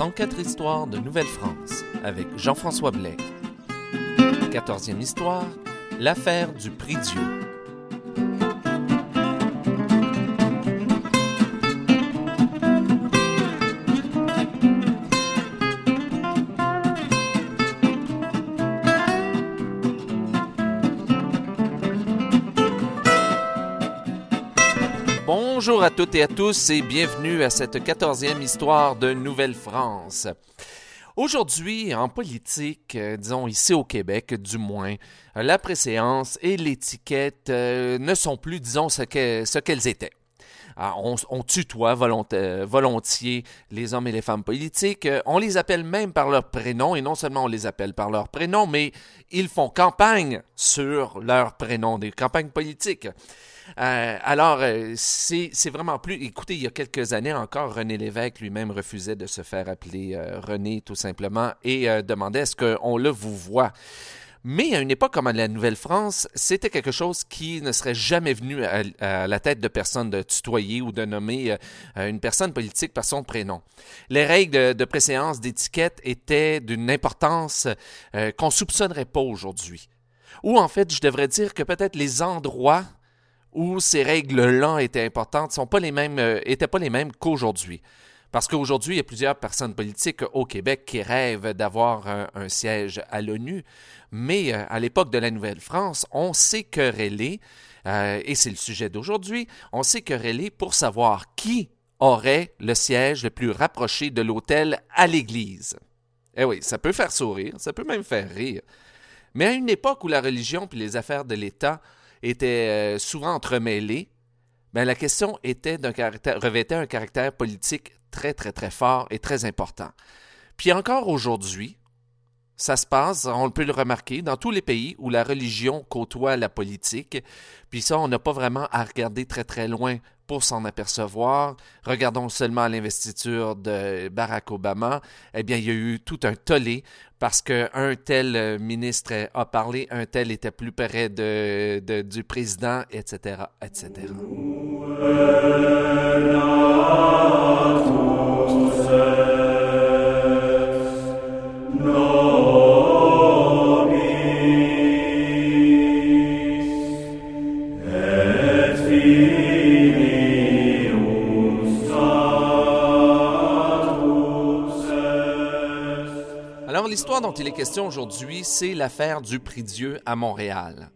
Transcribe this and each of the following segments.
104 histoires de Nouvelle-France avec Jean-François Blais. 14e histoire, l'affaire du prix Dieu. Bonjour à toutes et à tous et bienvenue à cette quatorzième histoire de Nouvelle-France. Aujourd'hui, en politique, euh, disons ici au Québec du moins, euh, la préséance et l'étiquette euh, ne sont plus, disons, ce qu'elles étaient. Ah, on, on, tutoie volontiers les hommes et les femmes politiques. On les appelle même par leur prénom, et non seulement on les appelle par leur prénom, mais ils font campagne sur leur prénom, des campagnes politiques. Euh, alors, euh, c'est vraiment plus. Écoutez, il y a quelques années encore, René Lévesque lui-même refusait de se faire appeler euh, René, tout simplement, et demandait est-ce qu'on le vous voit. Mais à une époque comme à la Nouvelle-France, c'était quelque chose qui ne serait jamais venu à, la tête de personne de tutoyer ou de nommer une personne politique par son prénom. Les règles de, de préséance d'étiquette étaient d'une importance qu'on soupçonnerait pas aujourd'hui. Ou en fait, je devrais dire que peut-être les endroits où ces règles-là étaient importantes sont pas les mêmes, euh, pas les mêmes qu'aujourd'hui. Parce qu'aujourd'hui, il y a plusieurs personnes politiques au Québec qui rêvent d'avoir un, siège à l'ONU, mais euh, à l'époque de la Nouvelle-France, on s'est querellé, euh, et c'est le sujet d'aujourd'hui, on s'est querellé pour savoir qui aurait le siège le plus rapproché de l'hôtel à l'Église. Eh oui, ça peut faire sourire, ça peut même faire rire. Mais à une époque où la religion puis les affaires de l'État était euh, souvent entremêlés, mais la question était d'un caractère, revêtait un caractère politique très, très, très fort et très important. Puis encore aujourd'hui, ça se passe, on peut le remarquer, dans tous les pays où la religion côtoie la politique. Puis ça, on n'a pas vraiment à regarder très très loin pour s'en apercevoir. Regardons seulement l'investiture de Barack Obama. Eh bien, il y a eu tout un tollé parce qu'un tel euh, ministre a parlé, un tel était plus près de, du président, etc., etc. l'histoire dont il est question aujourd'hui, c'est l'affaire du prix Dieu à Montréal.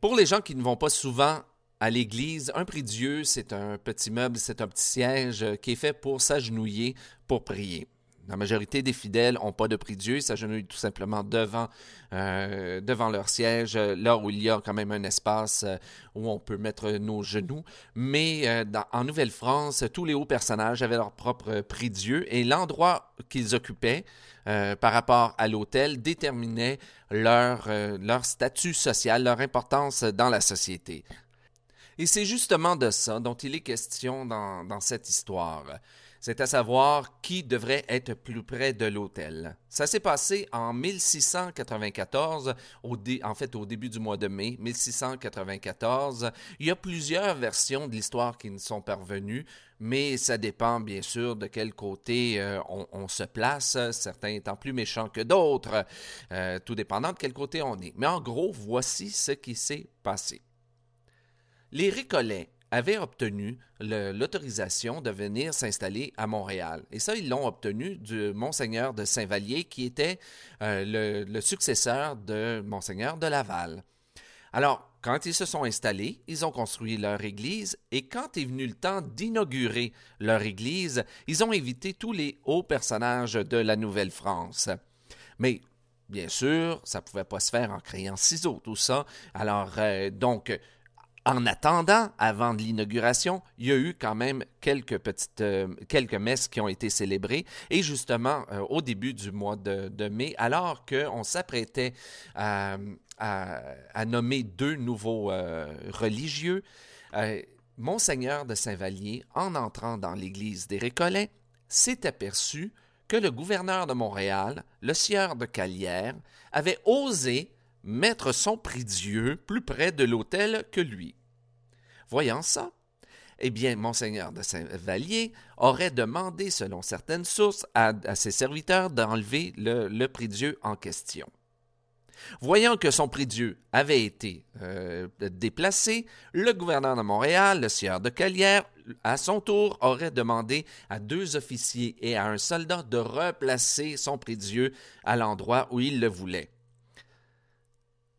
Pour les gens qui ne vont pas souvent à l'église, un prix Dieu, c'est un petit meuble, c'est un petit siège qui est fait pour s'agenouiller, pour prier. La majorité des fidèles n'ont pas de prix Dieu, ils s'agenouillent tout simplement devant, euh, leur siège, là où il y a quand même un espace euh, où on peut mettre nos genoux. Mais euh, en Nouvelle-France, tous les hauts personnages avaient leur propre prix Dieu et l'endroit qu'ils occupaient euh, par rapport à l'hôtel déterminait leur, euh, statut social, leur importance dans la société. Et c'est justement de ça dont il est question dans cette histoire c'est à savoir qui devrait être plus près de l'hôtel. Ça s'est passé en 1694, au en fait au début du mois de mai 1694. Il y a plusieurs versions de l'histoire qui nous sont parvenues, mais ça dépend bien sûr de quel côté euh, on, se place, certains étant plus méchants que d'autres, euh, tout dépendant de quel côté on est. Mais en gros, voici ce qui s'est passé. Les Récollets avaient obtenu l'autorisation de venir s'installer à Montréal. Et ça, ils l'ont obtenu du Monseigneur de Saint-Vallier, qui était euh, le, successeur de Monseigneur de Laval. Alors, quand ils se sont installés, ils ont construit leur église et quand est venu le temps d'inaugurer leur église, ils ont invité tous les hauts personnages de la Nouvelle-France. Mais bien sûr, ça ne pouvait pas se faire en créant ciseaux, tout ça. Alors, euh, donc, en attendant, avant de l'inauguration, il y a eu quand même quelques petites, euh, quelques messes qui ont été célébrées. Et justement, euh, au début du mois de, mai, alors qu'on s'apprêtait à, nommer deux nouveaux euh, religieux, Monseigneur de Saint-Vallier, en entrant dans l'église des Récollets, s'est aperçu que le gouverneur de Montréal, le sieur de Calière, avait osé mettre son prie-dieu plus près de l'autel que lui. Voyant ça, eh bien, Monseigneur de Saint-Vallier aurait demandé, selon certaines sources, à, ses serviteurs d'enlever le, prie-dieu en question. Voyant que son prie-dieu avait été euh, déplacé, le gouverneur de Montréal, le sieur de Calière, à son tour, aurait demandé à deux officiers et à un soldat de replacer son prie-dieu à l'endroit où il le voulait.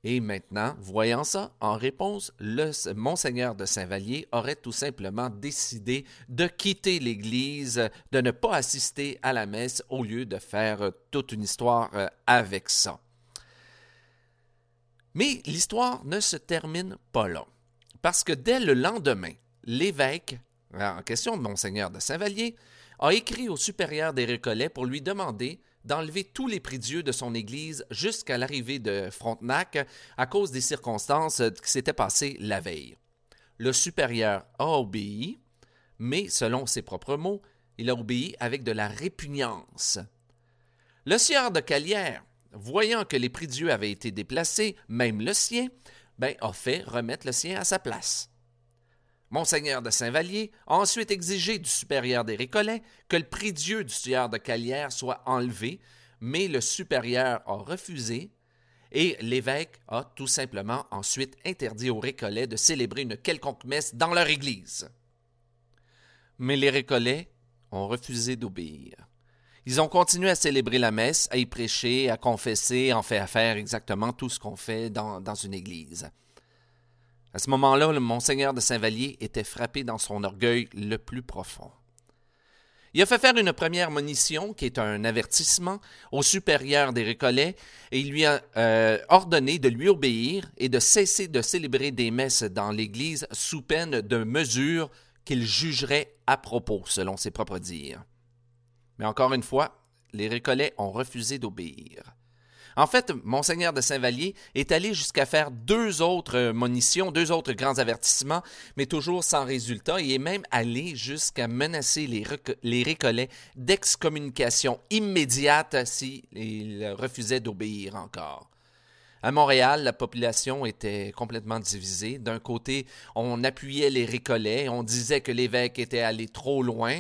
Et maintenant, voyant ça, en réponse, le monseigneur de Saint-Vallier aurait tout simplement décidé de quitter l'Église, de ne pas assister à la messe au lieu de faire toute une histoire euh, avec ça. Mais l'histoire ne se termine pas là, parce que dès le lendemain, l'évêque, en question de Monseigneur de Saint-Vallier, a écrit au supérieur des Récollets pour lui demander d'enlever tous les prix-dieux de son église jusqu'à l'arrivée de Frontenac à cause des circonstances qui s'étaient passées la veille. Le supérieur a obéi, mais selon ses propres mots, il a obéi avec de la répugnance. Le sieur de Calière, voyant que les prix Dieu avaient été déplacés, même le sien, ben, a fait remettre le sien à sa place. Monseigneur de Saint-Vallier a ensuite exigé du supérieur des Récollets que le prix Dieu du sieur de Calière soit enlevé, mais le supérieur a refusé et l'évêque a tout simplement ensuite interdit aux Récollets de célébrer une quelconque messe dans leur église. Mais les Récollets ont refusé d'obéir. Ils ont continué à célébrer la messe, à y prêcher, à confesser, en fait à faire exactement tout ce qu'on fait dans, une église. À ce moment-là, le monseigneur de Saint-Vallier était frappé dans son orgueil le plus profond. Il a fait faire une première monition, qui est un avertissement, au supérieur des Récollets, et il lui a euh, ordonné de lui obéir et de cesser de célébrer des messes dans l'Église sous peine de mesures qu'il jugerait à propos, selon ses propres dires. Mais encore une fois, les Récollets ont refusé d'obéir. En fait, Monseigneur de Saint-Vallier est allé jusqu'à faire deux autres monitions, deux autres grands avertissements, mais toujours sans résultat, et est même allé jusqu'à menacer les, les Récollets d'excommunication immédiate s'ils refusaient d'obéir encore. À Montréal, la population était complètement divisée. D'un côté, on appuyait les Récollets, on disait que l'évêque était allé trop loin.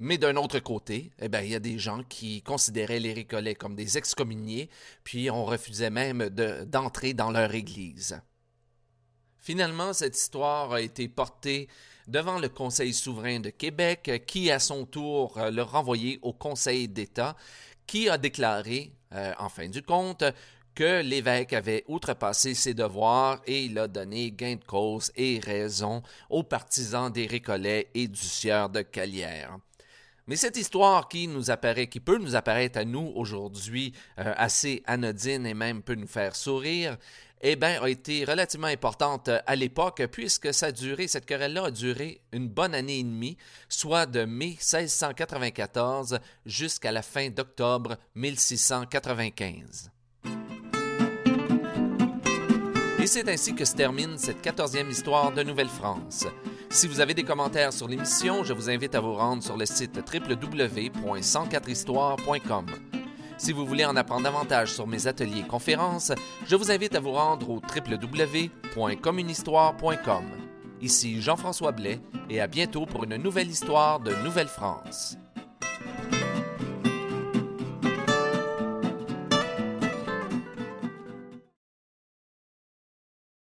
Mais d'un autre côté, eh bien, il y a des gens qui considéraient les Récollets comme des excommuniés, puis on refusait même d'entrer dans leur église. Finalement, cette histoire a été portée devant le Conseil souverain de Québec, qui à son tour le renvoyé au Conseil d'État, qui a déclaré, euh, en fin du compte, que l'évêque avait outrepassé ses devoirs et il a donné gain de cause et raison aux partisans des Récollets et du sieur de Calière. Mais cette histoire qui nous apparaît, qui peut nous apparaître à nous aujourd'hui euh, assez anodine et même peut nous faire sourire, eh bien, a été relativement importante à l'époque, puisque ça a cette querelle-là a duré une bonne année et demie, soit de mai 1694 jusqu'à la fin d'octobre 1695. Et c'est ainsi que se termine cette quatorzième histoire de Nouvelle-France. Si vous avez des commentaires sur l'émission, je vous invite à vous rendre sur le site www.104histoire.com. Si vous voulez en apprendre davantage sur mes ateliers et conférences, je vous invite à vous rendre au www.communhistoire.com. Ici Jean-François Blais et à bientôt pour une nouvelle histoire de Nouvelle-France.